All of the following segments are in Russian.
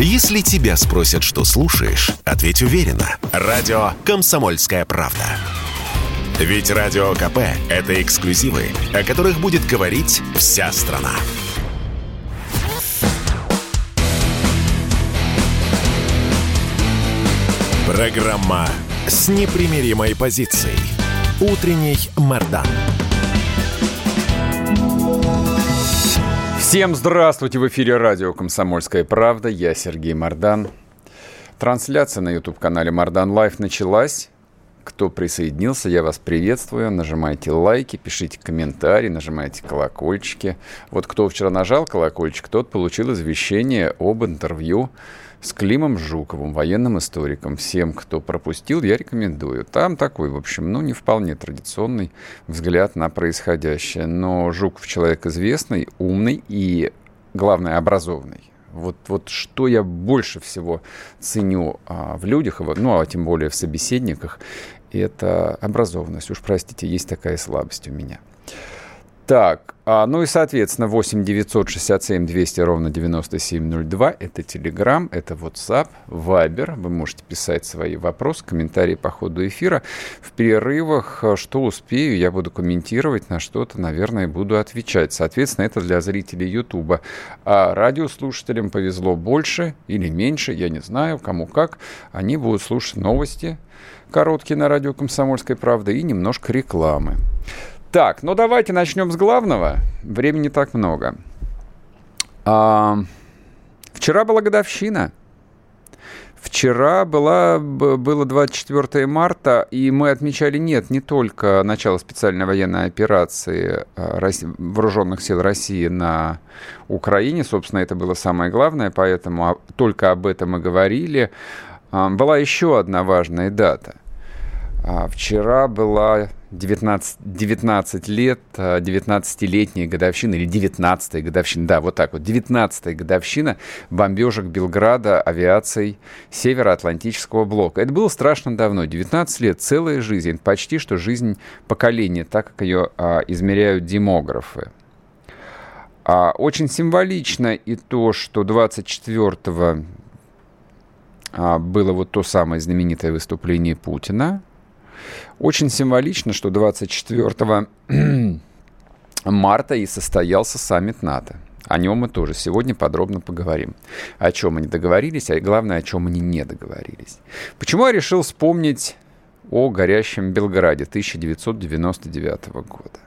Если тебя спросят, что слушаешь, ответь уверенно. Радио «Комсомольская правда». Ведь Радио КП – это эксклюзивы, о которых будет говорить вся страна. Программа с непримиримой позицией. Утренний Мордан. Всем здравствуйте! В эфире радио «Комсомольская правда». Я Сергей Мардан. Трансляция на YouTube-канале Мардан Live началась. Кто присоединился, я вас приветствую. Нажимайте лайки, пишите комментарии, нажимайте колокольчики. Вот кто вчера нажал колокольчик, тот получил извещение об интервью с Климом Жуковым, военным историком. Всем, кто пропустил, я рекомендую. Там такой, в общем, ну, не вполне традиционный взгляд на происходящее. Но Жуков человек известный, умный и, главное, образованный. Вот, вот что я больше всего ценю а, в людях, ну, а тем более в собеседниках, это образованность. Уж простите, есть такая слабость у меня. Так, а, ну и, соответственно, 8 967 200 ровно 9702. Это Telegram, это WhatsApp, Viber. Вы можете писать свои вопросы, комментарии по ходу эфира. В перерывах, а, что успею, я буду комментировать, на что-то, наверное, буду отвечать. Соответственно, это для зрителей YouTube. А радиослушателям повезло больше или меньше, я не знаю, кому как. Они будут слушать новости короткие на радио «Комсомольская правда» и немножко рекламы. Так, ну давайте начнем с главного. Времени так много. А, вчера была годовщина. Вчера была, было 24 марта, и мы отмечали, нет, не только начало специальной военной операции а, вооруженных сил России на Украине, собственно, это было самое главное, поэтому только об этом и говорили. А, была еще одна важная дата. Вчера была 19, 19 лет, 19-летняя а, годовщина, или 19-я годовщина, да, вот так вот, 19-я годовщина бомбежек Белграда авиацией Североатлантического блока. Это было страшно давно, 19 лет, целая жизнь, почти что жизнь поколения, так как ее а, измеряют демографы. А, очень символично и то, что 24-го а, было вот то самое знаменитое выступление Путина – очень символично, что 24 марта и состоялся саммит НАТО. О нем мы тоже сегодня подробно поговорим. О чем они договорились, а главное, о чем они не договорились. Почему я решил вспомнить о горящем Белграде 1999 года?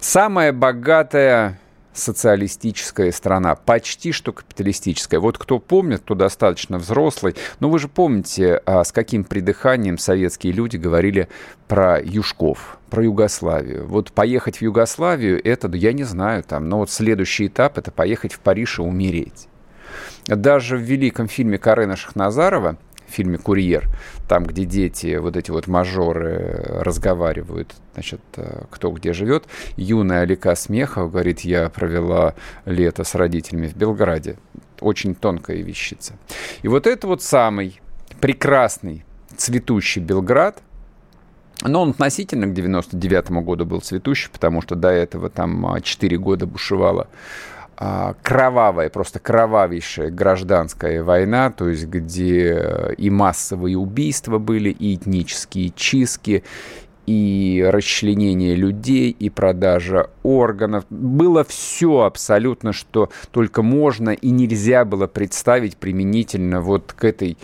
Самая богатая социалистическая страна, почти что капиталистическая. Вот кто помнит, кто достаточно взрослый, ну вы же помните, а, с каким придыханием советские люди говорили про Юшков, про Югославию. Вот поехать в Югославию, это, я не знаю, там, но вот следующий этап – это поехать в Париж и умереть. Даже в великом фильме Карена Шахназарова фильме «Курьер», там, где дети, вот эти вот мажоры разговаривают, значит, э, кто где живет. Юная Алика Смехова говорит, я провела лето с родителями в Белграде. Очень тонкая вещица. И вот это вот самый прекрасный цветущий Белград, но он относительно к 99 году был цветущий, потому что до этого там 4 года бушевала а, кровавая, просто кровавейшая гражданская война, то есть где э, и массовые убийства были, и этнические чистки, и расчленение людей, и продажа органов. Было все абсолютно, что только можно и нельзя было представить применительно вот к этой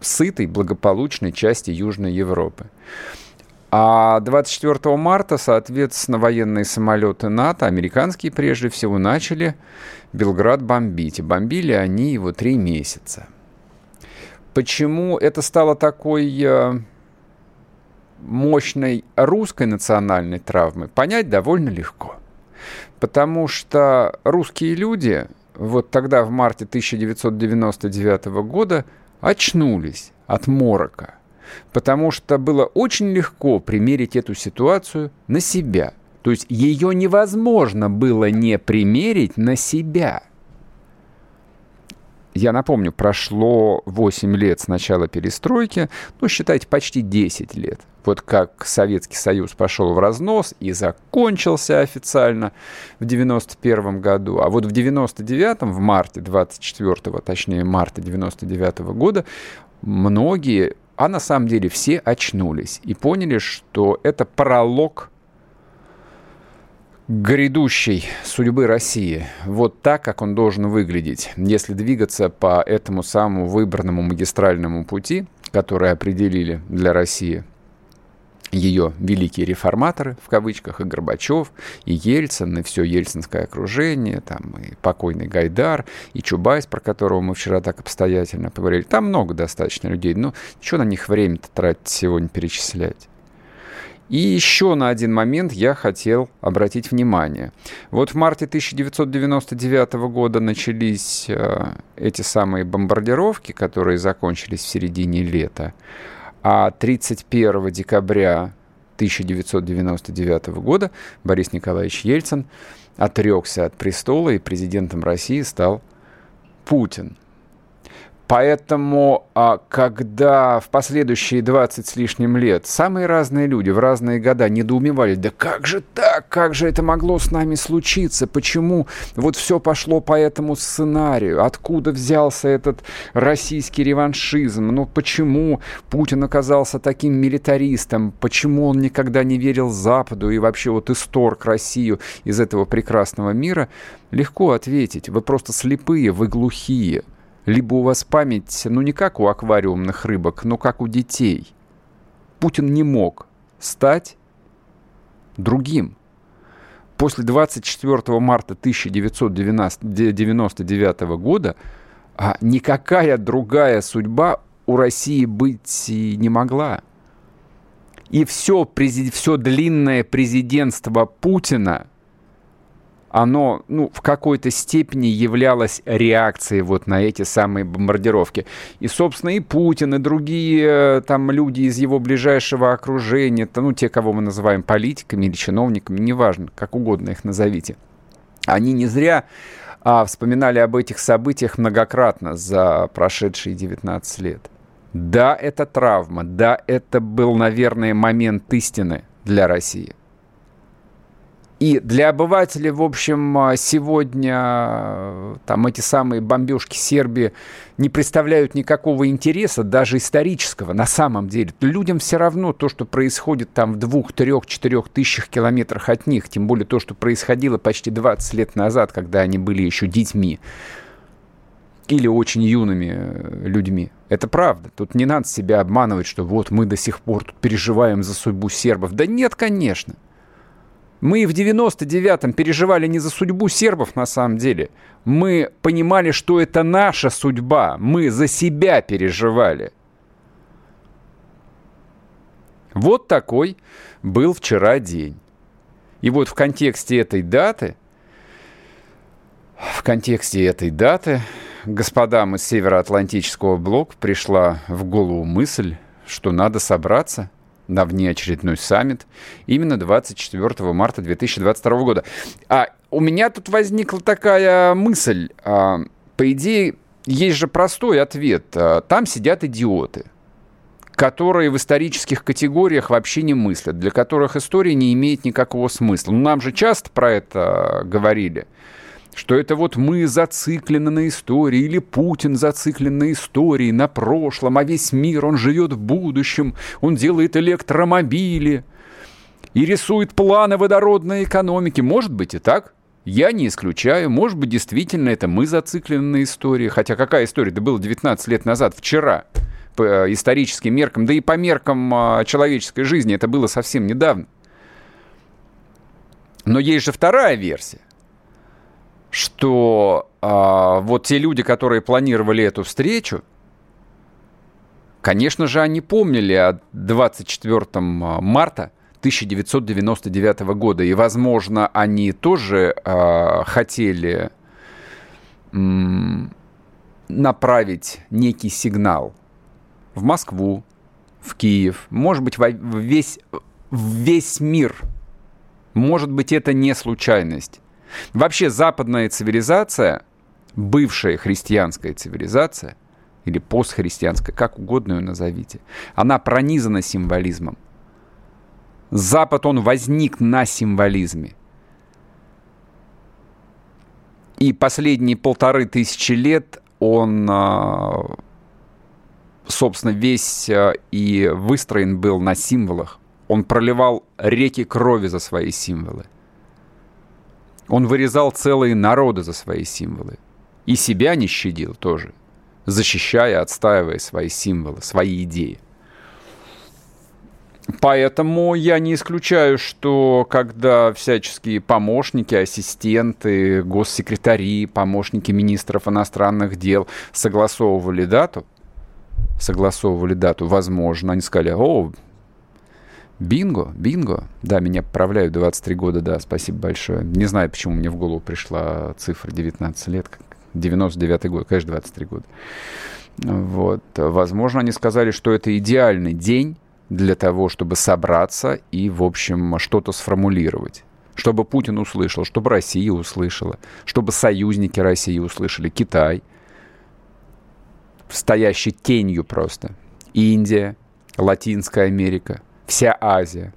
сытой, благополучной части Южной Европы. А 24 марта, соответственно, военные самолеты НАТО, американские прежде всего, начали Белград бомбить. И бомбили они его три месяца. Почему это стало такой э, мощной русской национальной травмой, понять довольно легко. Потому что русские люди вот тогда, в марте 1999 года, очнулись от морока потому что было очень легко примерить эту ситуацию на себя. То есть ее невозможно было не примерить на себя. я напомню, прошло 8 лет с начала перестройки, ну, считайте, почти 10 лет. Вот как Советский Союз пошел в разнос и закончился официально в 91 году. А вот в 99-м, в марте 24 точнее, марта 99 -го года, многие, а на самом деле все очнулись и поняли, что это пролог грядущей судьбы России, вот так, как он должен выглядеть, если двигаться по этому самому выбранному магистральному пути, который определили для России ее великие реформаторы, в кавычках, и Горбачев, и Ельцин, и все ельцинское окружение, там, и покойный Гайдар, и Чубайс, про которого мы вчера так обстоятельно поговорили. Там много достаточно людей, но что на них время-то тратить сегодня перечислять? И еще на один момент я хотел обратить внимание. Вот в марте 1999 года начались э, эти самые бомбардировки, которые закончились в середине лета. А 31 декабря 1999 года Борис Николаевич Ельцин отрекся от престола, и президентом России стал Путин. Поэтому, а, когда в последующие 20 с лишним лет самые разные люди в разные года недоумевали, да как же так, как же это могло с нами случиться, почему вот все пошло по этому сценарию, откуда взялся этот российский реваншизм, ну почему Путин оказался таким милитаристом, почему он никогда не верил Западу и вообще вот исторг Россию из этого прекрасного мира, легко ответить, вы просто слепые, вы глухие – либо у вас память, ну не как у аквариумных рыбок, но как у детей. Путин не мог стать другим. После 24 марта 1999 года а никакая другая судьба у России быть не могла. И все, все длинное президентство Путина – оно ну, в какой-то степени являлось реакцией вот на эти самые бомбардировки. И, собственно, и Путин, и другие э, там люди из его ближайшего окружения, то, ну, те, кого мы называем политиками или чиновниками, неважно, как угодно их назовите, они не зря а, вспоминали об этих событиях многократно за прошедшие 19 лет. Да, это травма, да, это был, наверное, момент истины для России. И для обывателей, в общем, а, сегодня а, там эти самые бомбежки Сербии не представляют никакого интереса, даже исторического, на самом деле. Людям все равно то, что происходит там в двух, трех, четырех тысячах километрах от них, тем более то, что происходило почти 20 лет назад, когда они были еще детьми или очень юными э, людьми. Это правда. Тут не надо себя обманывать, что вот мы до сих пор тут переживаем за судьбу сербов. Да нет, конечно. Мы в 99-м переживали не за судьбу сербов на самом деле. Мы понимали, что это наша судьба. Мы за себя переживали. Вот такой был вчера день. И вот в контексте этой даты, в контексте этой даты господам из Североатлантического блока пришла в голову мысль, что надо собраться – на внеочередной саммит именно 24 марта 2022 года. А у меня тут возникла такая мысль. А, по идее, есть же простой ответ. А, там сидят идиоты которые в исторических категориях вообще не мыслят, для которых история не имеет никакого смысла. Ну, нам же часто про это говорили что это вот мы зациклены на истории, или Путин зациклен на истории, на прошлом, а весь мир, он живет в будущем, он делает электромобили и рисует планы водородной экономики. Может быть и так. Я не исключаю. Может быть, действительно, это мы зациклены на истории. Хотя какая история? Это было 19 лет назад, вчера по э, историческим меркам, да и по меркам а, человеческой жизни это было совсем недавно. Но есть же вторая версия что а, вот те люди, которые планировали эту встречу, конечно же, они помнили о 24 марта 1999 года, и, возможно, они тоже а, хотели м, направить некий сигнал в Москву, в Киев, может быть, во весь, в весь мир. Может быть, это не случайность. Вообще западная цивилизация бывшая христианская цивилизация, или постхристианская, как угодно ее назовите, она пронизана символизмом. Запад, он возник на символизме. И последние полторы тысячи лет он, а, собственно, весь а, и выстроен был на символах. Он проливал реки крови за свои символы. Он вырезал целые народы за свои символы. И себя не щадил тоже, защищая, отстаивая свои символы, свои идеи. Поэтому я не исключаю, что когда всяческие помощники, ассистенты, госсекретари, помощники министров иностранных дел согласовывали дату, согласовывали дату, возможно, они сказали, о, бинго, бинго, да, меня поправляют 23 года, да, спасибо большое. Не знаю, почему мне в голову пришла цифра 19 лет, 99 год, конечно, 23 года. Вот, возможно, они сказали, что это идеальный день, для того, чтобы собраться и, в общем, что-то сформулировать. Чтобы Путин услышал, чтобы Россия услышала, чтобы союзники России услышали, Китай, стоящий тенью просто, Индия, Латинская Америка, вся Азия.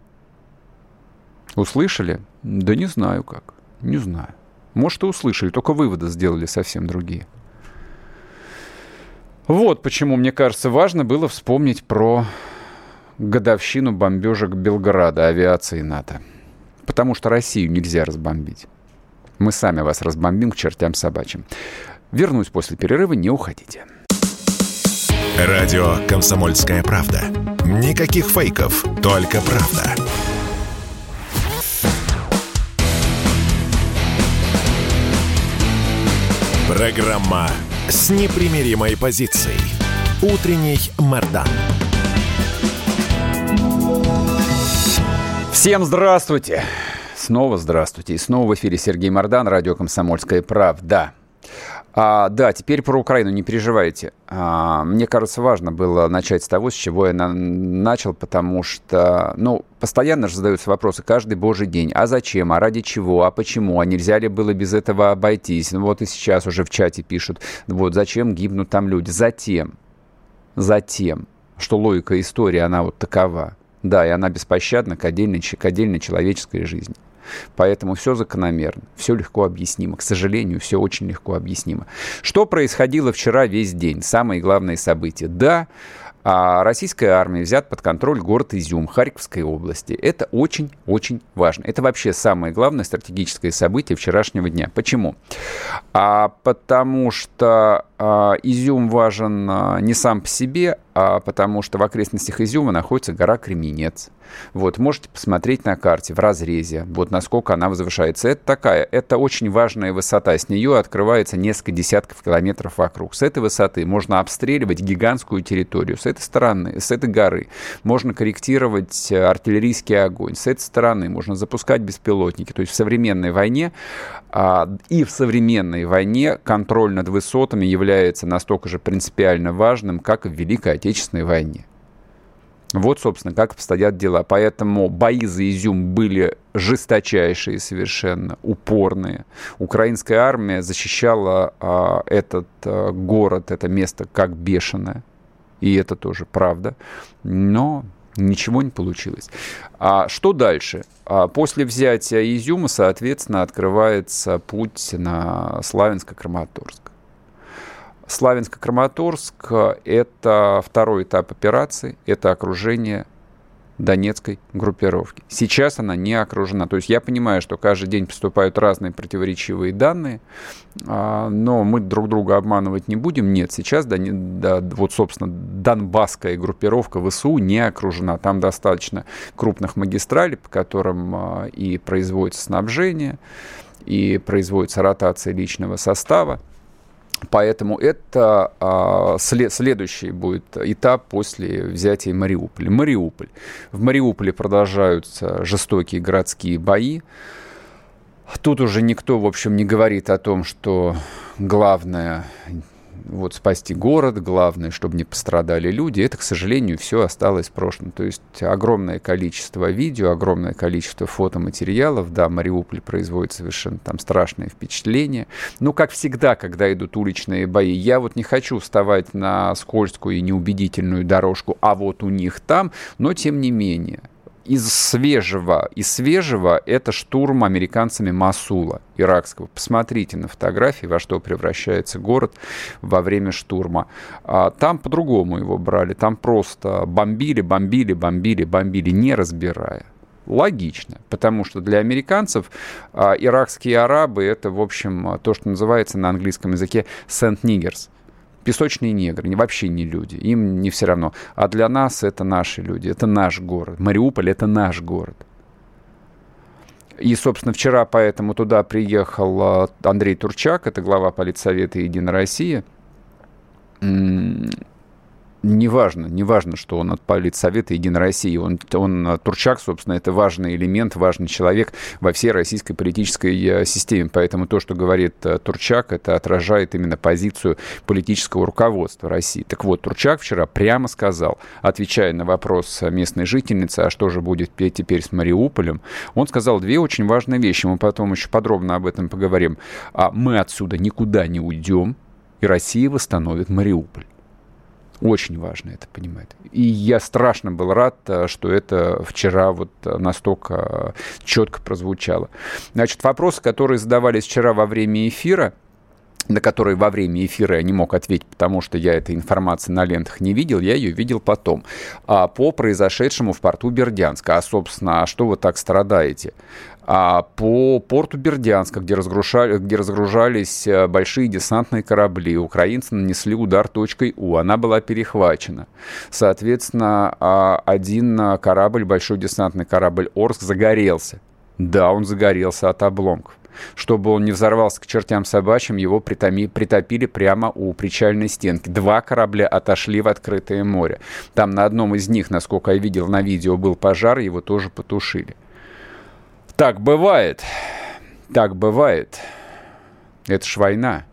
Услышали? Да не знаю как, не знаю. Может, и услышали, только выводы сделали совсем другие. Вот почему, мне кажется, важно было вспомнить про годовщину бомбежек Белграда авиации НАТО. Потому что Россию нельзя разбомбить. Мы сами вас разбомбим к чертям собачьим. Вернусь после перерыва, не уходите. Радио «Комсомольская правда». Никаких фейков, только правда. Программа с непримиримой позицией. Утренний Мордан. Всем здравствуйте! Снова здравствуйте. И снова в эфире Сергей Мордан, радио «Комсомольская правда». А, да, теперь про Украину, не переживайте. А, мне кажется, важно было начать с того, с чего я на- начал, потому что, ну, постоянно же задаются вопросы каждый божий день. А зачем? А ради чего? А почему? А нельзя ли было без этого обойтись? Ну, вот и сейчас уже в чате пишут, вот зачем гибнут там люди? Затем, затем, что логика истории, она вот такова – да, и она беспощадна к отдельной, к отдельной человеческой жизни. Поэтому все закономерно, все легко объяснимо. К сожалению, все очень легко объяснимо. Что происходило вчера весь день? Самые главные события. Да, а российская армия взят под контроль город Изюм Харьковской области. Это очень-очень важно. Это вообще самое главное стратегическое событие вчерашнего дня. Почему? А, потому что Изюм важен а, не сам по себе, а потому что в окрестностях Изюма находится гора Кременец. Вот, можете посмотреть на карте в разрезе, вот насколько она возвышается. Это такая, это очень важная высота. С нее открывается несколько десятков километров вокруг. С этой высоты можно обстреливать гигантскую территорию. С этой стороны, с этой горы можно корректировать артиллерийский огонь. С этой стороны можно запускать беспилотники. То есть в современной войне а, и в современной войне контроль над высотами является настолько же принципиально важным, как и в Великой Отечественной войне. Вот, собственно, как обстоят дела. Поэтому бои за Изюм были жесточайшие совершенно, упорные. Украинская армия защищала а, этот а, город, это место как бешеное. И это тоже правда. Но ничего не получилось. А что дальше? А после взятия Изюма, соответственно, открывается путь на Славянско-Краматорск. Славянск-Краматорск – это второй этап операции, это окружение Донецкой группировки. Сейчас она не окружена. То есть я понимаю, что каждый день поступают разные противоречивые данные, а, но мы друг друга обманывать не будем. Нет, сейчас, да, вот, собственно, Донбасская группировка ВСУ не окружена. Там достаточно крупных магистралей, по которым а, и производится снабжение, и производится ротация личного состава. Поэтому это а, след, следующий будет этап после взятия Мариуполя. Мариуполь. В Мариуполе продолжаются жестокие городские бои. Тут уже никто, в общем, не говорит о том, что главное вот спасти город, главное, чтобы не пострадали люди, это, к сожалению, все осталось в прошлом. То есть огромное количество видео, огромное количество фотоматериалов, да, Мариуполь производит совершенно там страшное впечатление. Но, как всегда, когда идут уличные бои, я вот не хочу вставать на скользкую и неубедительную дорожку, а вот у них там, но тем не менее, из свежего, из свежего это штурм американцами Масула иракского. Посмотрите на фотографии, во что превращается город во время штурма. А, там по-другому его брали, там просто бомбили, бомбили, бомбили, бомбили, не разбирая. Логично, потому что для американцев а, иракские арабы это, в общем, то, что называется на английском языке «сент-нигерс» песочные негры, вообще не люди, им не все равно. А для нас это наши люди, это наш город. Мариуполь — это наш город. И, собственно, вчера поэтому туда приехал а, Андрей Турчак, это глава политсовета «Единая Россия» неважно, неважно, что он от Политсовета Единой России. Он, он, э, Турчак, собственно, это важный элемент, важный человек во всей российской политической э, системе. Поэтому то, что говорит э, Турчак, это отражает именно позицию политического руководства России. Так вот, Турчак вчера прямо сказал, отвечая на вопрос местной жительницы, а что же будет теперь с Мариуполем, он сказал две очень важные вещи. Мы потом еще подробно об этом поговорим. А мы отсюда никуда не уйдем, и Россия восстановит Мариуполь. Очень важно это понимать. И я страшно был рад, э, что это вчера вот настолько э, четко прозвучало. Значит, вопросы, которые задавались вчера во время эфира, на которые во время эфира я не мог ответить, потому что я этой информации на лентах не видел, я ее видел потом. А по произошедшему в порту Бердянска. А, собственно, а что вы так страдаете? А по порту Бердянска, где, разгружали, где разгружались э, большие десантные корабли, украинцы нанесли удар точкой У, она была перехвачена. Соответственно, а, один корабль, большой десантный корабль «Орск» загорелся. Да, он загорелся от обломков. Чтобы он не взорвался к чертям собачьим, его притоми, притопили прямо у причальной стенки. Два корабля отошли в открытое море. Там на одном из них, насколько я видел на видео, был пожар, его тоже потушили. Так бывает. Так бывает. Это ж война.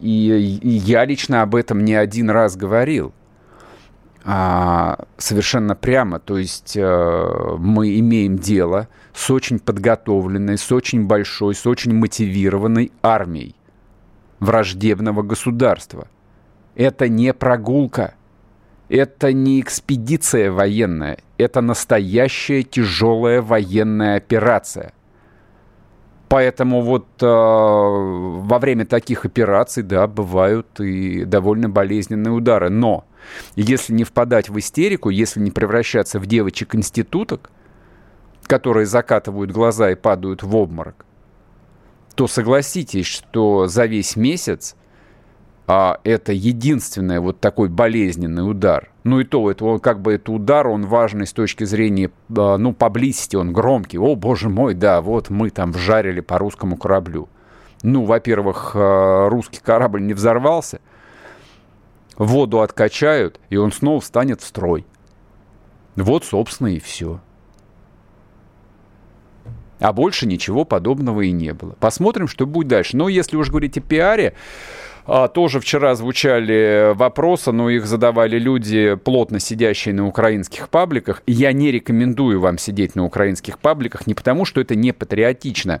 И, и я лично об этом не один раз говорил. А, совершенно прямо. То есть а, мы имеем дело с очень подготовленной, с очень большой, с очень мотивированной армией враждебного государства. Это не прогулка. Это не экспедиция военная, это настоящая тяжелая военная операция. Поэтому вот э, во время таких операций, да, бывают и довольно болезненные удары. Но если не впадать в истерику, если не превращаться в девочек-институток, которые закатывают глаза и падают в обморок, то согласитесь, что за весь месяц а это единственный вот такой болезненный удар. Ну и то, это как бы это удар, он важный с точки зрения, а, ну, поблизости, он громкий. О, боже мой, да, вот мы там вжарили по русскому кораблю. Ну, во-первых, а, русский корабль не взорвался, воду откачают, и он снова встанет в строй. Вот, собственно, и все. А больше ничего подобного и не было. Посмотрим, что будет дальше. Но если уж говорить о пиаре, а, тоже вчера звучали вопросы, но их задавали люди, плотно сидящие на украинских пабликах. Я не рекомендую вам сидеть на украинских пабликах не потому, что это не патриотично,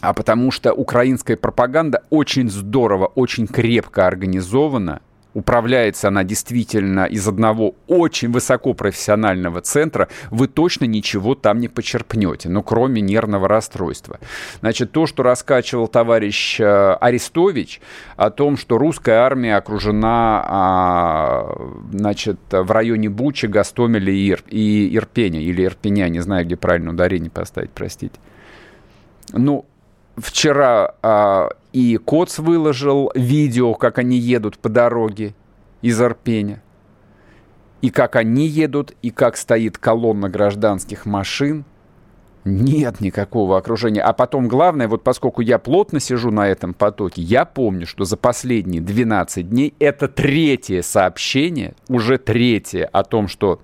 а потому что украинская пропаганда очень здорово, очень крепко организована управляется она действительно из одного очень высокопрофессионального центра, вы точно ничего там не почерпнете, ну, кроме нервного расстройства. Значит, то, что раскачивал товарищ э, Арестович о том, что русская армия окружена, а, значит, в районе Бучи, Гастомеля и, Ир, и Ирпеня, или Ирпеня, не знаю, где правильно ударение поставить, простите. Ну, вчера а, и Коц выложил видео, как они едут по дороге из Арпеня. И как они едут, и как стоит колонна гражданских машин. Нет никакого окружения. А потом главное, вот поскольку я плотно сижу на этом потоке, я помню, что за последние 12 дней это третье сообщение, уже третье о том, что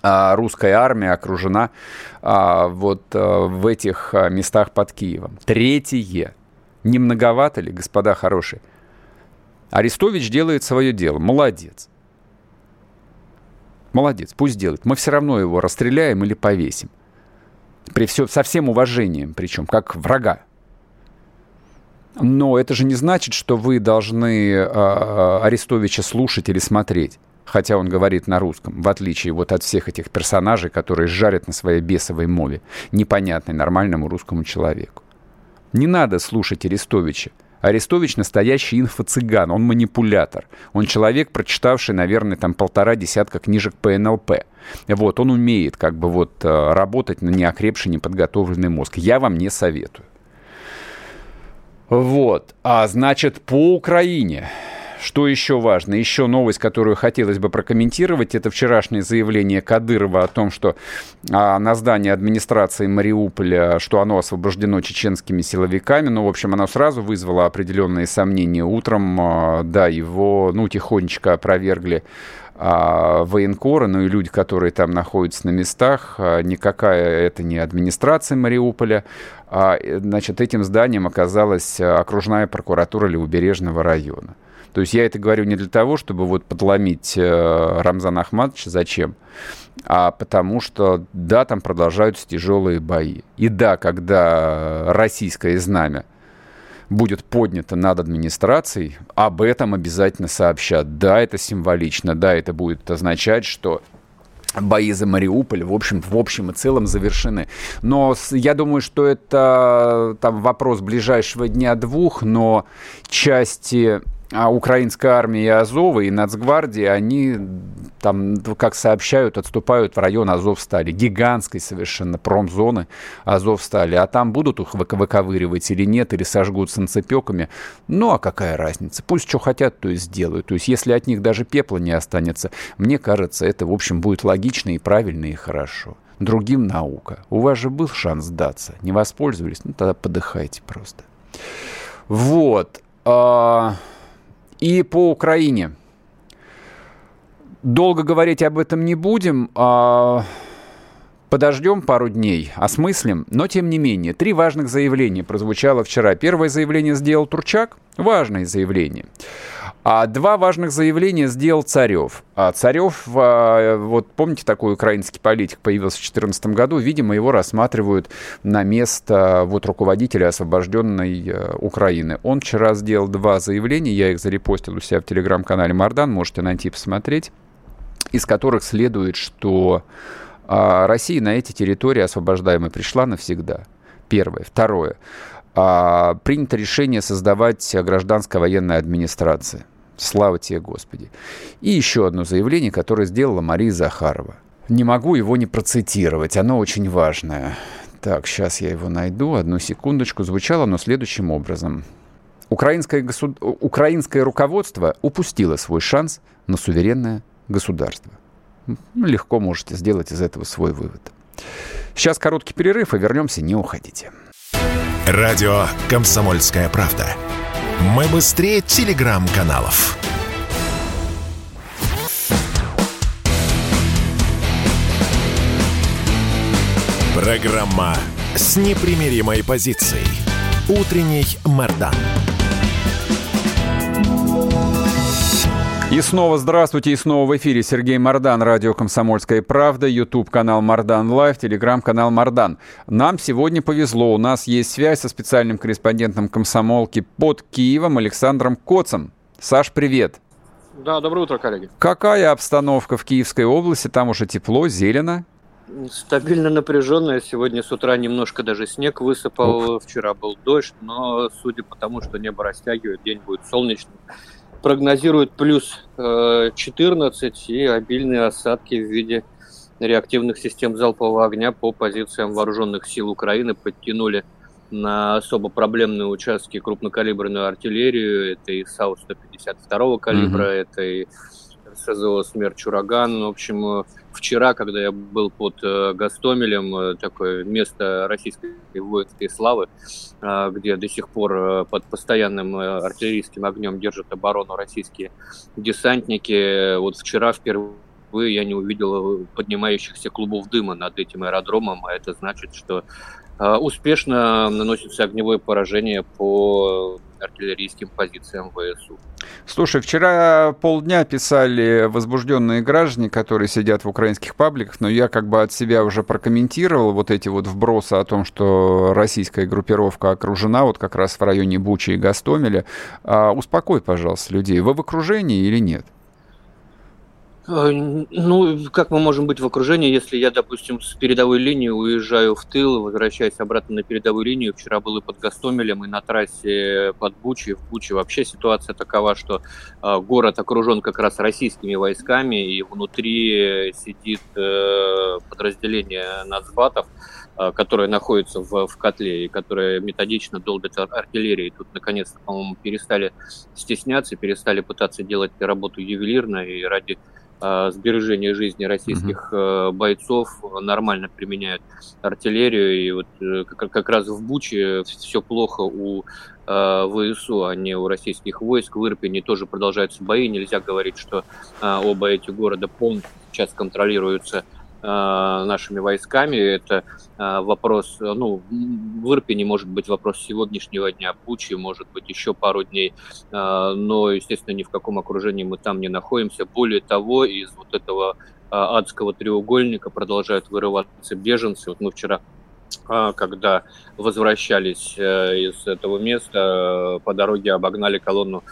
а, русская армия окружена а, вот а, в этих местах под Киевом. Третье. Не многовато ли, господа хорошие? Арестович делает свое дело. Молодец. Молодец, пусть делает. Мы все равно его расстреляем или повесим. При все, со всем уважением, причем, как врага. Но это же не значит, что вы должны э, Арестовича слушать или смотреть. Хотя он говорит на русском, в отличие вот от всех этих персонажей, которые жарят на своей бесовой мове, непонятной нормальному русскому человеку. Не надо слушать Арестовича. Арестович настоящий инфо-цыган, он манипулятор. Он человек, прочитавший, наверное, там полтора десятка книжек по НЛП. Вот, он умеет как бы вот э, работать на неокрепший, неподготовленный мозг. Я вам не советую. Вот, а значит, по Украине. Что еще важно? Еще новость, которую хотелось бы прокомментировать, это вчерашнее заявление Кадырова о том, что а, на здании администрации Мариуполя, что оно освобождено чеченскими силовиками. Ну, в общем, оно сразу вызвало определенные сомнения. Утром, а, да, его, ну, тихонечко опровергли а, военкоры, ну и люди, которые там находятся на местах, а, никакая это не администрация Мариуполя, а, значит, этим зданием оказалась окружная прокуратура Левобережного района. То есть я это говорю не для того, чтобы вот подломить э, Рамзана Ахматовича, зачем, а потому что, да, там продолжаются тяжелые бои. И да, когда российское знамя будет поднято над администрацией, об этом обязательно сообщат. Да, это символично, да, это будет означать, что бои за Мариуполь, в общем, в общем и целом завершены. Но я думаю, что это там вопрос ближайшего дня-двух, но части а украинская армия и Азова, и Нацгвардии, они там, как сообщают, отступают в район Азовстали, гигантской совершенно промзоны Азовстали, а там будут их выковыривать или нет, или сожгут санцепеками, ну а какая разница, пусть что хотят, то и сделают, то есть если от них даже пепла не останется, мне кажется, это, в общем, будет логично и правильно, и хорошо. Другим наука. У вас же был шанс сдаться, не воспользовались, ну тогда подыхайте просто. Вот. А... И по Украине. Долго говорить об этом не будем. А подождем пару дней, осмыслим. Но, тем не менее, три важных заявления прозвучало вчера. Первое заявление сделал Турчак. Важное заявление. А два важных заявления сделал Царев. А Царев, а, вот помните, такой украинский политик появился в 2014 году, видимо, его рассматривают на место вот руководителя освобожденной Украины. Он вчера сделал два заявления, я их зарепостил у себя в телеграм-канале Мардан, можете найти посмотреть, из которых следует, что а, Россия на эти территории освобождаемой пришла навсегда. Первое. Второе. А, принято решение создавать гражданская военная администрация. Слава тебе, Господи. И еще одно заявление, которое сделала Мария Захарова. Не могу его не процитировать, оно очень важное. Так, сейчас я его найду, одну секундочку. Звучало оно следующим образом. Украинское, госуд... Украинское руководство упустило свой шанс на суверенное государство. Легко можете сделать из этого свой вывод. Сейчас короткий перерыв, и вернемся, не уходите. Радио «Комсомольская правда». Мы быстрее телеграм-каналов. Программа с непримиримой позицией. Утренний Мардан. И снова здравствуйте, и снова в эфире Сергей Мардан, радио «Комсомольская правда», YouTube-канал Мардан Live, Телеграм-канал Мардан. Нам сегодня повезло, у нас есть связь со специальным корреспондентом комсомолки под Киевом Александром Коцем. Саш, привет. Да, доброе утро, коллеги. Какая обстановка в Киевской области? Там уже тепло, зелено? Стабильно напряженная. Сегодня с утра немножко даже снег высыпал. Оп. Вчера был дождь, но судя по тому, что небо растягивает, день будет солнечным прогнозируют плюс 14 э, и обильные осадки в виде реактивных систем залпового огня по позициям вооруженных сил Украины подтянули на особо проблемные участки крупнокалиберную артиллерию. Это и САУ-152 калибра, mm-hmm. это и СЗО «Смерч Ураган». В общем, вчера, когда я был под э, Гастомелем, э, такое место российской воинской славы, э, где до сих пор под постоянным артиллерийским огнем держат оборону российские десантники, вот вчера впервые я не увидел поднимающихся клубов дыма над этим аэродромом, а это значит, что успешно наносится огневое поражение по артиллерийским позициям ВСУ. Слушай, вчера полдня писали возбужденные граждане, которые сидят в украинских пабликах, но я как бы от себя уже прокомментировал вот эти вот вбросы о том, что российская группировка окружена вот как раз в районе Бучи и Гастомеля. А, успокой, пожалуйста, людей. Вы в окружении или нет? Э, ну, как мы можем быть в окружении, если я, допустим, с передовой линии уезжаю в тыл, возвращаюсь обратно на передовую линию. Вчера был и под Гастомелем, и на трассе под Бучей. В Буче вообще ситуация такова, что э, город окружен как раз российскими войсками, и внутри сидит э, подразделение нацбатов, которое находится в, в котле и которое методично долбит артиллерией. Тут, наконец-то, по-моему, перестали стесняться, перестали пытаться делать работу ювелирно и ради сбережения жизни российских э, бойцов нормально применяют артиллерию. И вот э, как, как раз в Буче все плохо у э, ВСУ, а не у российских войск. В Ирпене тоже продолжаются бои. Нельзя говорить, что э, оба эти города полностью сейчас контролируются Э, нашими войсками. Это э, вопрос, ну, в Ирпене может быть вопрос сегодняшнего дня, Бучи может быть еще пару дней, э, но, естественно, ни в каком окружении мы там не находимся. Более того, из вот этого адского треугольника продолжают вырываться беженцы. Вот мы вчера когда возвращались из этого места, по дороге обогнали колонну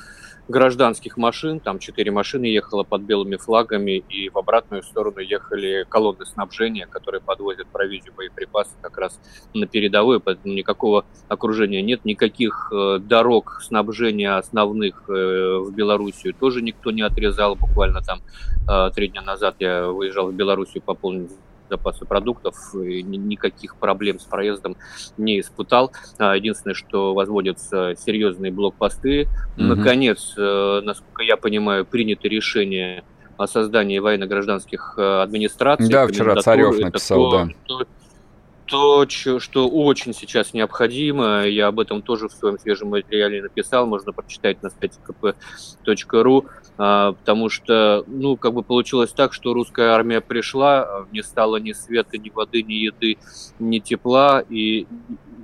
гражданских машин, там четыре машины ехало под белыми флагами, и в обратную сторону ехали колонны снабжения, которые подвозят провизию, боеприпасы как раз на передовой, поэтому никакого окружения нет, никаких э, дорог снабжения основных э, в Белоруссию тоже никто не отрезал, буквально там э, три дня назад я выезжал в Белоруссию пополнить запасы продуктов, и никаких проблем с проездом не испытал. А, единственное, что возводятся серьезные блокпосты. Угу. Наконец, э, насколько я понимаю, принято решение о создании военно-гражданских э, администраций. Да, вчера Царев написал, то, да. То, то, что очень сейчас необходимо, я об этом тоже в своем свежем материале написал, можно прочитать на сайте kp.ru, а, потому что, ну, как бы получилось так, что русская армия пришла, не стало ни света, ни воды, ни еды, ни тепла, и,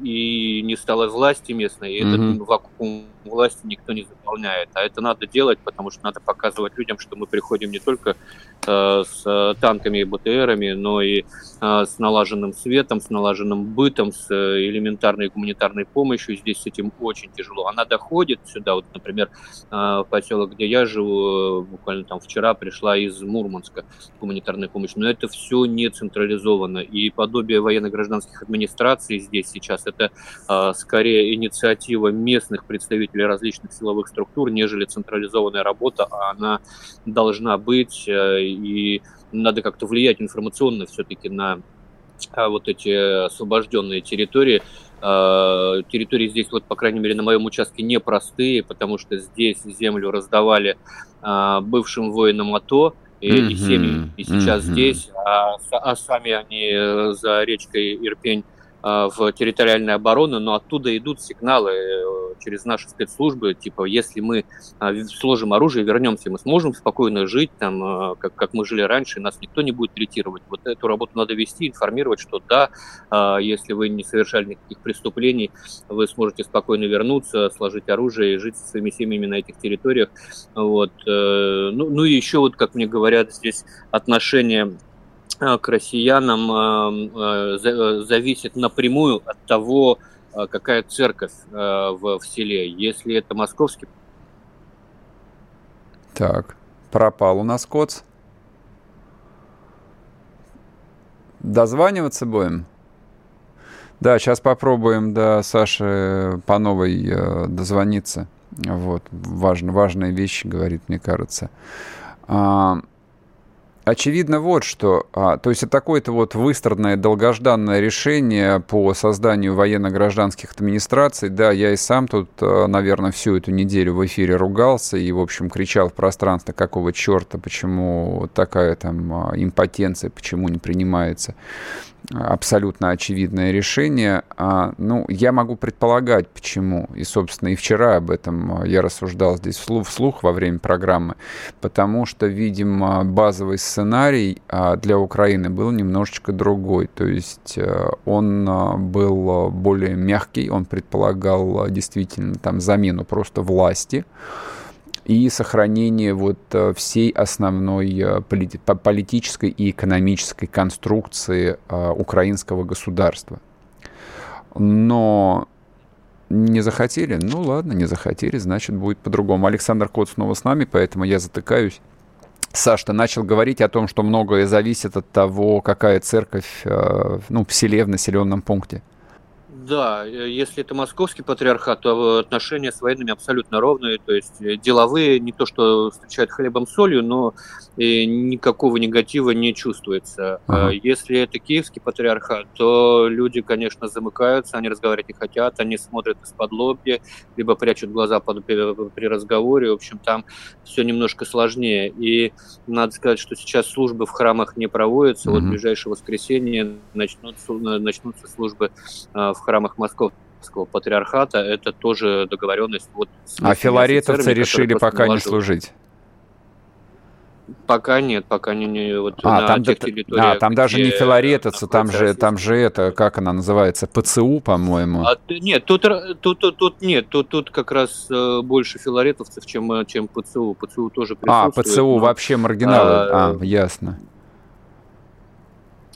и не стало власти местной, и mm-hmm. этот вакуум власти никто не заполняет. А это надо делать, потому что надо показывать людям, что мы приходим не только э, с танками и БТРами, но и э, с налаженным светом, с налаженным бытом, с э, элементарной гуманитарной помощью. Здесь с этим очень тяжело. Она доходит сюда, вот, например, э, поселок, где я живу, буквально там вчера пришла из Мурманска гуманитарная помощь, но это все не централизовано. И подобие военно-гражданских администраций здесь сейчас это э, скорее инициатива местных представителей различных силовых структур, нежели централизованная работа, а она должна быть, э, и надо как-то влиять информационно все-таки на а, вот эти освобожденные территории. А, территории здесь, вот, по крайней мере, на моем участке непростые, потому что здесь землю раздавали а, бывшим воинам АТО, и, mm-hmm. и семьи, и сейчас mm-hmm. здесь, а, а сами они э, за речкой Ирпень в территориальной обороны, но оттуда идут сигналы э, через наши спецслужбы, типа, если мы а, сложим оружие, вернемся, мы сможем спокойно жить, там, а, как, как мы жили раньше, нас никто не будет третировать. Вот эту работу надо вести, информировать, что да, если вы не совершали никаких преступлений, вы сможете спокойно вернуться, сложить оружие и жить со своими семьями на этих территориях. Вот. Э, ну, ну и еще, вот, как мне говорят, здесь отношения к россиянам э, э, зависит напрямую от того, какая церковь в, селе. Если это московский... Так, пропал у нас коц. Дозваниваться будем? Да, сейчас попробуем до Саши по новой э, дозвониться. Вот, важно, важная вещь, говорит, мне кажется. Очевидно вот что, а, то есть это такое-то вот выстраданное долгожданное решение по созданию военно-гражданских администраций. Да, я и сам тут, а, наверное, всю эту неделю в эфире ругался и, в общем, кричал в пространство, какого черта, почему такая там а, импотенция, почему не принимается абсолютно очевидное решение. А, ну, я могу предполагать, почему. И, собственно, и вчера об этом я рассуждал здесь вслух, вслух во время программы. Потому что, видимо, базовый сценарий а, для Украины был немножечко другой. То есть э, он а, был более мягкий, он предполагал действительно там замену просто власти и сохранение вот э, всей основной э, политической и экономической конструкции э, украинского государства. Но не захотели? Ну ладно, не захотели, значит будет по-другому. Александр Кот снова с нами, поэтому я затыкаюсь. Саш, ты начал говорить о том, что многое зависит от того, какая церковь ну, в селе, в населенном пункте. Да, э, если это московский патриархат, то отношения с военными абсолютно ровные, то есть э, деловые, не то что встречают хлебом солью, но и никакого негатива не чувствуется. Uh-huh. Если это киевский патриархат, то люди, конечно, замыкаются, они разговаривать не хотят, они смотрят из-под лобья, либо прячут глаза под, при разговоре, в общем, там все немножко сложнее. И надо сказать, что сейчас службы в храмах не проводятся, uh-huh. вот в ближайшее воскресенье начнутся, начнутся службы в храмах храмах Московского патриархата, это тоже договоренность. Вот а филаретовцы решили пока не служить? Пока нет, пока не, не вот а, на там, тех территориях. А, там даже не филаретовцы, там же, там же это, как она называется, ПЦУ, по-моему. А, нет, тут, тут, тут, тут нет, тут, тут как раз э, больше филаретовцев, чем, э, чем ПЦУ. ПЦУ тоже а, присутствует. А, ПЦУ но, вообще маргиналы, а, а ясно.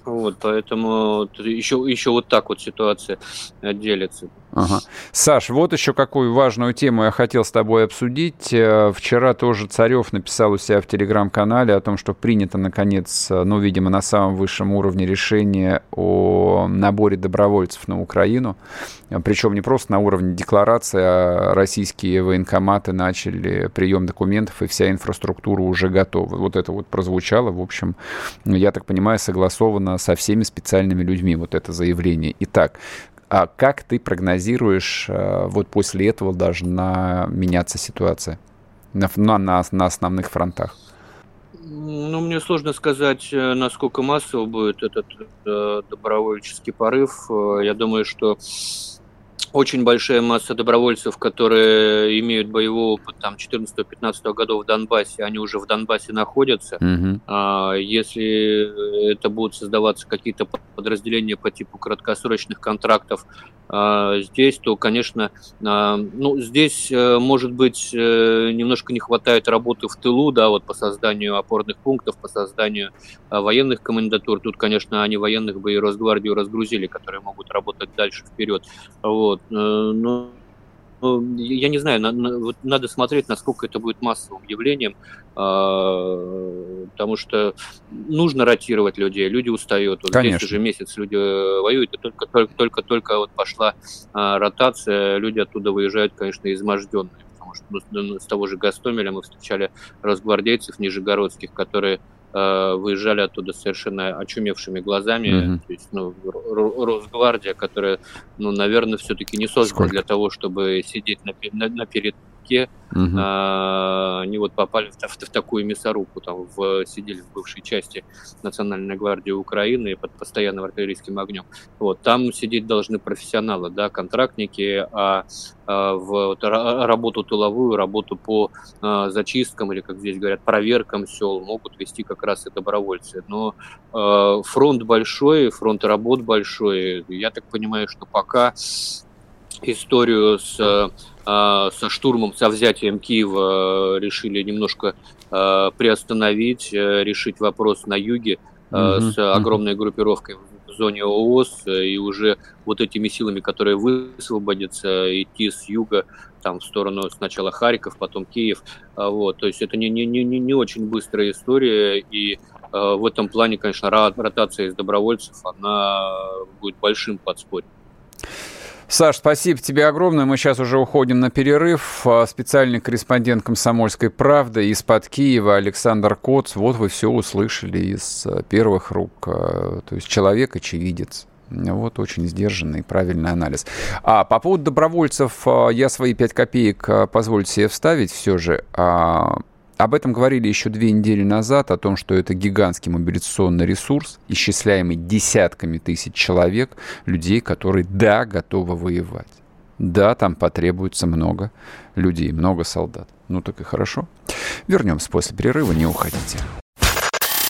Вот, поэтому еще, еще вот так вот ситуация делится. Ага. Саш, вот еще какую важную тему я хотел с тобой обсудить. Э, вчера тоже Царев написал у себя в телеграм-канале о том, что принято, наконец, э, ну, видимо, на самом высшем уровне решение о наборе добровольцев на Украину. Э, Причем не просто на уровне декларации, а российские военкоматы начали прием документов, и вся инфраструктура уже готова. Вот это вот прозвучало, в общем, я так понимаю, согласовано со всеми специальными людьми, вот это заявление. Итак, а как ты прогнозируешь, э, вот после этого должна меняться ситуация на, на, на основных фронтах? Ну, мне сложно сказать, э, насколько массово будет этот э, добровольческий порыв. Э, я думаю, что очень большая масса добровольцев, которые имеют боевой опыт там 14-15 годов в Донбассе, они уже в Донбассе находятся. Mm-hmm. А, если это будут создаваться какие-то подразделения по типу краткосрочных контрактов здесь, то, конечно, а, ну, здесь, э, может быть, э, немножко не хватает работы в тылу, да, вот по созданию опорных пунктов, по созданию а, военных комендатур. Тут, конечно, они военных бы и Росгвардию разгрузили, которые могут работать дальше вперед. Вот. Э, но ну, я не знаю, вот надо смотреть, насколько это будет массовым явлением, а, потому что нужно ротировать людей, люди устают. Вот Конечно. здесь уже месяц люди воюют, и только только только, только вот пошла а, ротация, люди оттуда выезжают, конечно, изможденные. Потому что ну, с того же Гастомеля мы встречали росгвардейцев нижегородских, которые Э, выезжали оттуда совершенно очумевшими глазами. Mm-hmm. То есть, ну, Росгвардия, которая, ну, наверное, все-таки не создана Сколько? для того, чтобы сидеть на, на, на передке. Mm-hmm. А, они вот попали в, в, в такую мясорубку, там в, сидели в бывшей части Национальной гвардии Украины под постоянным артиллерийским огнем. Вот, там сидеть должны профессионалы, да, контрактники, а а, в вот, работу тыловую, работу по а, зачисткам или, как здесь говорят, проверкам сел могут вести как раз и добровольцы. Но а, фронт большой, фронт работ большой. Я так понимаю, что пока историю с со штурмом, со взятием Киева решили немножко приостановить, решить вопрос на юге mm-hmm. с огромной группировкой зоне ООС, э, и уже вот этими силами, которые высвободятся, идти с юга там в сторону сначала Харьков, потом Киев. Вот, то есть это не, не, не, не очень быстрая история, и э, в этом плане, конечно, ротация из добровольцев, она будет большим подспорьем. Саш, спасибо тебе огромное. Мы сейчас уже уходим на перерыв. А, специальный корреспондент «Комсомольской правды» из-под Киева Александр Коц. Вот вы все услышали из а, первых рук. А, то есть человек очевидец. Вот очень сдержанный правильный анализ. А по поводу добровольцев я свои пять копеек позвольте себе вставить все же. Об этом говорили еще две недели назад, о том, что это гигантский мобилизационный ресурс, исчисляемый десятками тысяч человек, людей, которые, да, готовы воевать. Да, там потребуется много людей, много солдат. Ну так и хорошо. Вернемся после перерыва, не уходите.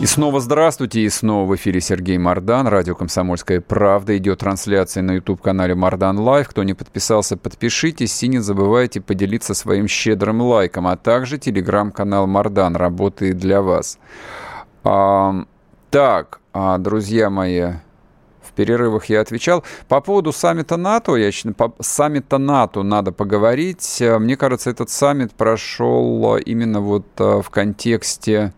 И снова здравствуйте, и снова в эфире Сергей Мордан, радио «Комсомольская правда». Идет трансляция на YouTube-канале Мордан Лайв. Кто не подписался, подпишитесь и не забывайте поделиться своим щедрым лайком, а также телеграм-канал Мордан работает для вас. А, так, а, друзья мои, в перерывах я отвечал. По поводу саммита НАТО, я считаю, по саммита НАТО надо поговорить. Мне кажется, этот саммит прошел именно вот в контексте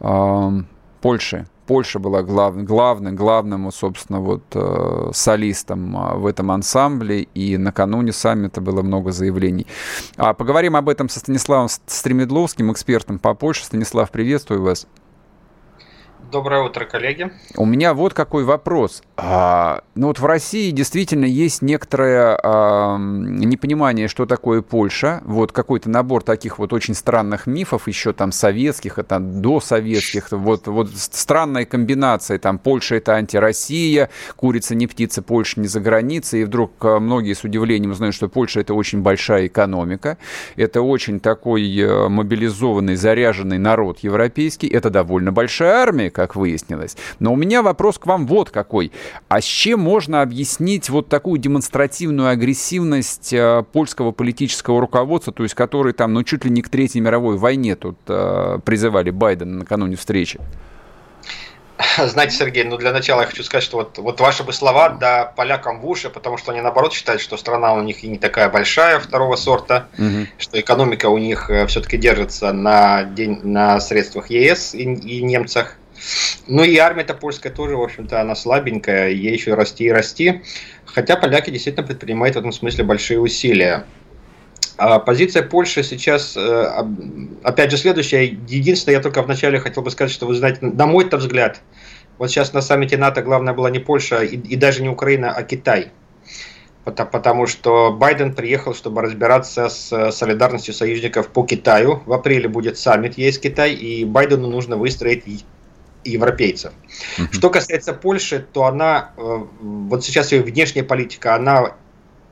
Польши. Польша была глав, главным, главным, собственно, вот э, солистом э, в этом ансамбле, и накануне саммита было много заявлений. А поговорим об этом со Станиславом Стремедловским, экспертом по Польше. Станислав, приветствую вас. Доброе утро, коллеги. У меня вот какой вопрос. А, ну вот в России действительно есть некоторое а, непонимание, что такое Польша. Вот какой-то набор таких вот очень странных мифов, еще там советских, это досоветских. Вот, вот странная комбинация. Там Польша это антироссия, курица не птица, Польша не за границей. И вдруг а, многие с удивлением узнают, что Польша это очень большая экономика. Это очень такой э, мобилизованный, заряженный народ европейский. Это довольно большая армия, как выяснилось. Но у меня вопрос к вам вот какой. А с чем можно объяснить вот такую демонстративную агрессивность э, польского политического руководства, то есть который там, ну, чуть ли не к Третьей мировой войне тут э, призывали Байдена накануне встречи? Знаете, Сергей, ну для начала я хочу сказать, что вот, вот ваши бы слова да полякам в уши, потому что они наоборот считают, что страна у них и не такая большая второго сорта, угу. что экономика у них э, все-таки держится на, день, на средствах ЕС и, и немцах. Ну и армия-то польская тоже, в общем-то, она слабенькая, ей еще расти и расти. Хотя поляки действительно предпринимают в этом смысле большие усилия. А позиция Польши сейчас, э, опять же, следующая. Единственное, я только вначале хотел бы сказать, что вы знаете, на мой-то взгляд, вот сейчас на саммите НАТО главное была не Польша и, и даже не Украина, а Китай. Потому, потому что Байден приехал, чтобы разбираться с солидарностью союзников по Китаю. В апреле будет саммит есть Китай, и Байдену нужно выстроить европейцев. Uh-huh. Что касается Польши, то она, э, вот сейчас ее внешняя политика, она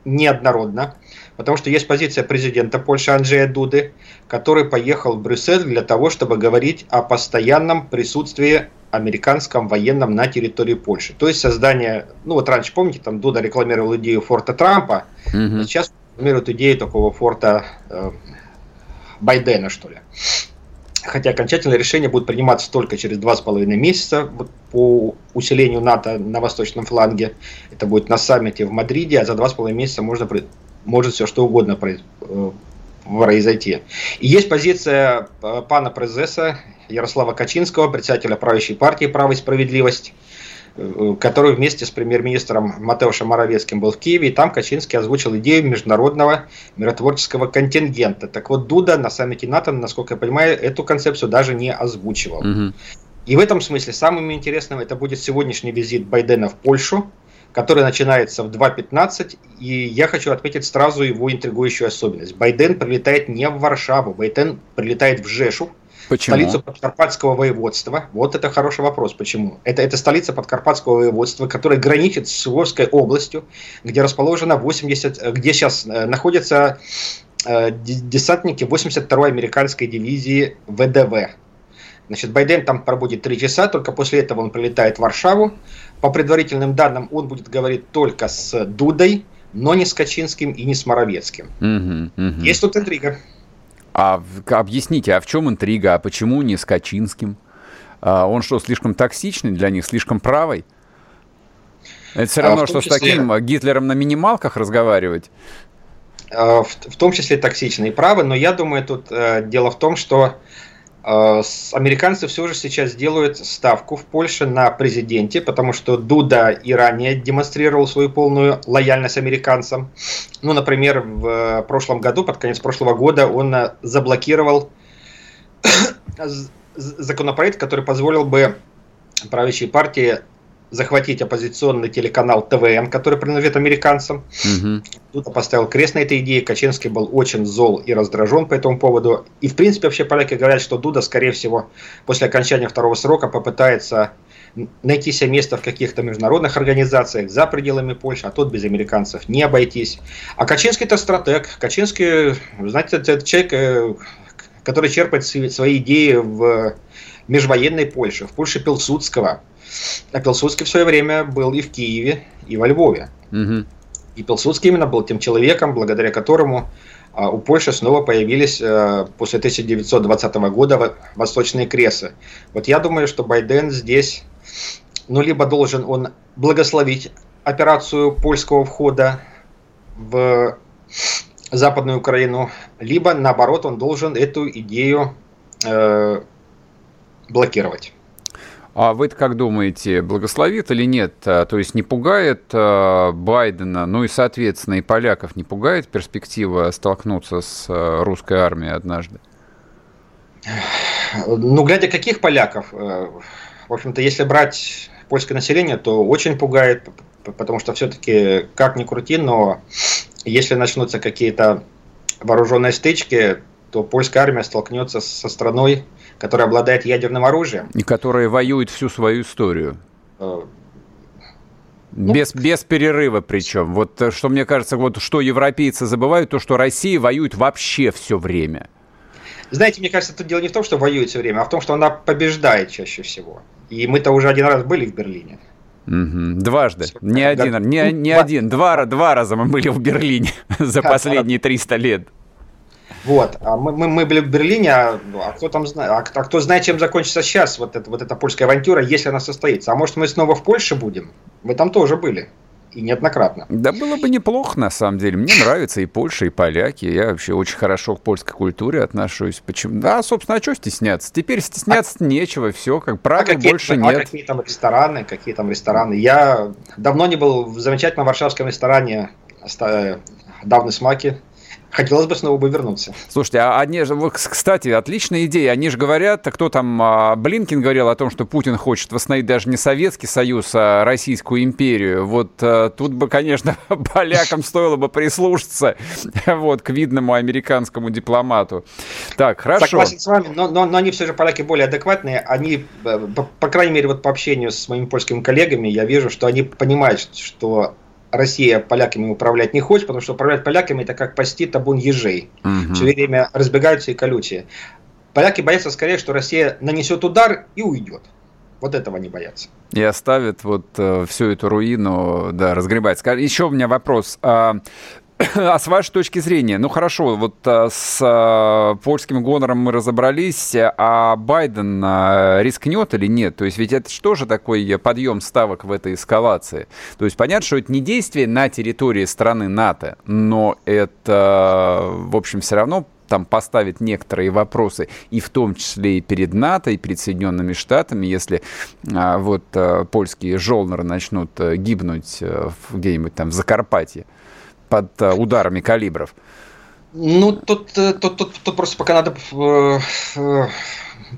неоднородна, потому что есть позиция президента Польши Анджея Дуды, который поехал в Брюссель для того, чтобы говорить о постоянном присутствии американском военном на территории Польши. То есть создание, ну вот раньше, помните, там Дуда рекламировал идею форта Трампа, uh-huh. сейчас рекламируют идею такого форта э, Байдена, что ли хотя окончательное решение будет приниматься только через два с половиной месяца по усилению НАТО на восточном фланге. Это будет на саммите в Мадриде, а за два с половиной месяца можно, может все что угодно э, произойти. И есть позиция э, пана Презеса Ярослава Качинского, председателя правящей партии «Право и справедливость», который вместе с премьер-министром Матеушем Моровецким был в Киеве, и там Качинский озвучил идею международного миротворческого контингента. Так вот, Дуда на саммите НАТО, насколько я понимаю, эту концепцию даже не озвучивал. Угу. И в этом смысле самым интересным это будет сегодняшний визит Байдена в Польшу, который начинается в 2.15, и я хочу отметить сразу его интригующую особенность. Байден прилетает не в Варшаву, Байден прилетает в Жешу, Почему? Столицу Подкарпатского воеводства. Вот это хороший вопрос. Почему? Это, это столица Подкарпатского воеводства, которая граничит с Львовской областью, где расположено 80, где сейчас э, находятся э, десантники 82-й американской дивизии ВДВ. Значит, Байден там пробудет три часа, только после этого он прилетает в Варшаву. По предварительным данным, он будет говорить только с Дудой, но не с Качинским и не с Моровецким. Угу, угу. Есть тут интрига. А объясните, а в чем интрига? А почему не с Качинским? А он что, слишком токсичный для них, слишком правый? Это все а равно, а что числе... с таким Гитлером на минималках разговаривать. в, в том числе токсичные правы, но я думаю, тут дело в том, что американцы все же сейчас делают ставку в Польше на президенте, потому что Дуда и ранее демонстрировал свою полную лояльность американцам. Ну, например, в прошлом году, под конец прошлого года, он заблокировал законопроект, который позволил бы правящей партии захватить оппозиционный телеканал ТВН, который принадлежит американцам. Угу. Тут поставил крест на этой идее. Качинский был очень зол и раздражен по этому поводу. И, в принципе, вообще поляки говорят, что Дуда, скорее всего, после окончания второго срока попытается найти себе место в каких-то международных организациях за пределами Польши, а тут без американцев не обойтись. А Качинский это стратег. Качинский, знаете, это человек, э, который черпает свои идеи в межвоенной Польше, в Польше Пилсудского. А Пилсудский в свое время был и в Киеве, и во Львове. Угу. И Пилсудский именно был тем человеком, благодаря которому а, у Польши снова появились а, после 1920 года восточные кресы. Вот я думаю, что Байден здесь, ну, либо должен он благословить операцию польского входа в Западную Украину, либо наоборот он должен эту идею э, блокировать. А вы как думаете, благословит или нет? А, то есть не пугает э, Байдена, ну и, соответственно, и поляков не пугает перспектива столкнуться с э, русской армией однажды? Ну, глядя каких поляков, э, в общем-то, если брать польское население, то очень пугает, потому что все-таки, как ни крути, но если начнутся какие-то вооруженные стычки, то польская армия столкнется со страной, которая обладает ядерным оружием. И которая воюет всю свою историю. Э, ну, без, без перерыва причем. Вот э, что мне кажется, вот что европейцы забывают, то, что Россия воюет вообще все время. Знаете, мне кажется, тут дело не в том, что воюет все время, а в том, что она побеждает чаще всего. И мы-то уже один раз были в Берлине. Угу. Дважды. Не один, не, не один. Два, два раза мы были в Берлине за последние 300 лет. Вот. А мы, мы, мы были в Берлине, а, а кто там знает, а, а кто знает, чем закончится сейчас вот, это, вот эта польская авантюра, если она состоится. А может мы снова в Польше будем? Мы там тоже были. И неоднократно. Да было бы неплохо, на самом деле. Мне нравится и Польша, и поляки. Я вообще очень хорошо к польской культуре отношусь. Почему? Да, собственно, а что стесняться? Теперь стесняться а... нечего, все, как правило, а больше а нет. А какие там рестораны, какие там рестораны? Я давно не был в замечательном варшавском ресторане давны смаки хотелось бы снова бы вернуться. Слушайте, а они же, кстати, отличная идея. Они же говорят, кто там, а, Блинкин говорил о том, что Путин хочет восстановить даже не Советский Союз, а Российскую империю. Вот а, тут бы, конечно, полякам стоило бы прислушаться вот, к видному американскому дипломату. Так, хорошо. Согласен с вами, но, но, но они все же, поляки, более адекватные. Они, э, по, по крайней мере, вот по общению с моими польскими коллегами, я вижу, что они понимают, что Россия поляками управлять не хочет, потому что управлять поляками это как пасти табун ежей. Угу. Все время разбегаются и колючие. Поляки боятся скорее, что Россия нанесет удар и уйдет. Вот этого не боятся. И оставит вот э, всю эту руину, да, разгребать. Еще у меня вопрос. А, а с вашей точки зрения, ну хорошо, вот а, с а, польским гонором мы разобрались, а Байден а, рискнет или нет? То есть ведь это что же такой подъем ставок в этой эскалации? То есть понятно, что это не действие на территории страны НАТО, но это, в общем, все равно там поставит некоторые вопросы, и в том числе и перед НАТО, и перед Соединенными Штатами, если а, вот а, польские жолнеры начнут а, гибнуть а, где-нибудь там в Закарпатье под э, ударами калибров? Ну, тут, э, тут, тут, тут просто пока надо... Э,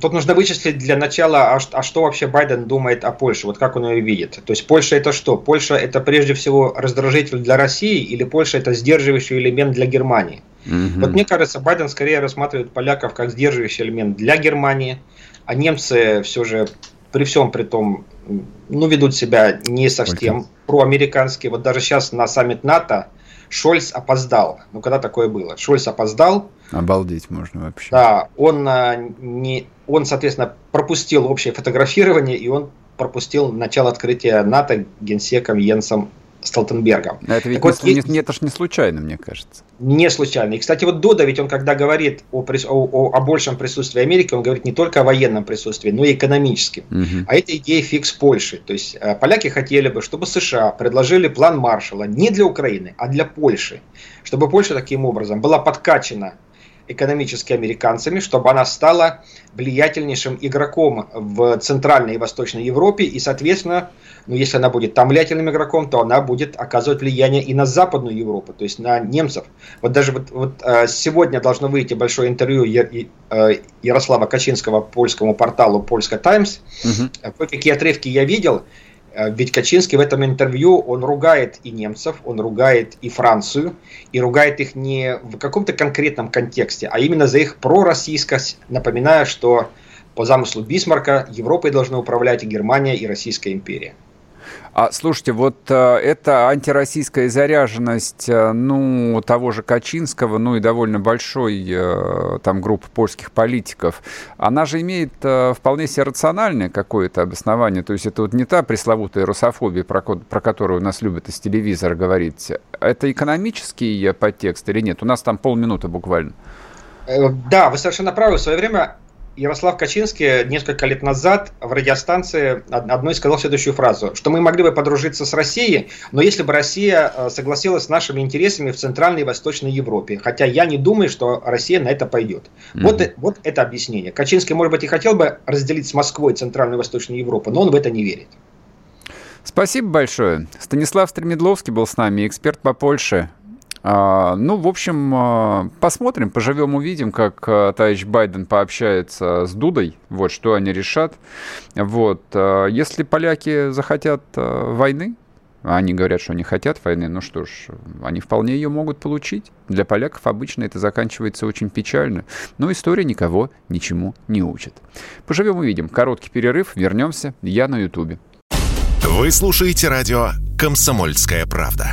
тут нужно вычислить для начала, а, а что вообще Байден думает о Польше, вот как он ее видит. То есть Польша это что? Польша это прежде всего раздражитель для России или Польша это сдерживающий элемент для Германии? Угу. Вот мне кажется, Байден скорее рассматривает поляков как сдерживающий элемент для Германии, а немцы все же при всем при том, ну, ведут себя не совсем проамерикански. Вот даже сейчас на саммит НАТО Шольц опоздал. Ну, когда такое было? Шольц опоздал. Обалдеть можно вообще. Да, он, а, не, он, соответственно, пропустил общее фотографирование, и он пропустил начало открытия НАТО генсеком Йенсом Столтенбергом. Это ведь так не, вот, не, это ж не случайно, мне кажется. Не случайно. И, кстати, вот Дода, ведь он когда говорит о, о, о большем присутствии Америки, он говорит не только о военном присутствии, но и экономическом. Угу. А это идея фикс Польши. То есть э, поляки хотели бы, чтобы США предложили план Маршала не для Украины, а для Польши. Чтобы Польша таким образом была подкачана экономически американцами, чтобы она стала влиятельнейшим игроком в Центральной и Восточной Европе, и, соответственно, ну, если она будет там влиятельным игроком, то она будет оказывать влияние и на Западную Европу, то есть на немцев. Вот даже вот, вот э, сегодня должно выйти большое интервью э, Ярослава Качинского польскому порталу «Польска Таймс». Угу. Кое-какие отрывки я видел. Э, ведь Качинский в этом интервью, он ругает и немцев, он ругает и Францию, и ругает их не в каком-то конкретном контексте, а именно за их пророссийскость, напоминая, что по замыслу Бисмарка Европой должны управлять и Германия, и Российская империя. А слушайте, вот э, эта антироссийская заряженность, э, ну, того же Качинского, ну и довольно большой э, там группы польских политиков, она же имеет э, вполне себе рациональное какое-то обоснование. То есть это вот не та пресловутая русофобия, про, про которую нас любят из телевизора говорить. Это экономический подтекст или нет? У нас там полминуты буквально. Э, да, вы совершенно правы. В свое время Ярослав Качинский несколько лет назад в радиостанции одной сказал следующую фразу, что мы могли бы подружиться с Россией, но если бы Россия э, согласилась с нашими интересами в Центральной и Восточной Европе, хотя я не думаю, что Россия на это пойдет. Mm-hmm. Вот, вот это объяснение. Качинский, может быть, и хотел бы разделить с Москвой Центральную и Восточную Европу, но он в это не верит. Спасибо большое. Станислав Стремедловский был с нами, эксперт по Польше. А, ну, в общем, а, посмотрим, поживем, увидим, как а, товарищ Байден пообщается с Дудой, вот, что они решат. Вот. Если поляки захотят войны, они говорят, что они хотят войны, ну что ж, они вполне ее могут получить. Для поляков обычно это заканчивается очень печально, но история никого ничему не учит. Поживем, увидим. Короткий перерыв, вернемся. Я на Ютубе. Вы слушаете радио «Комсомольская правда».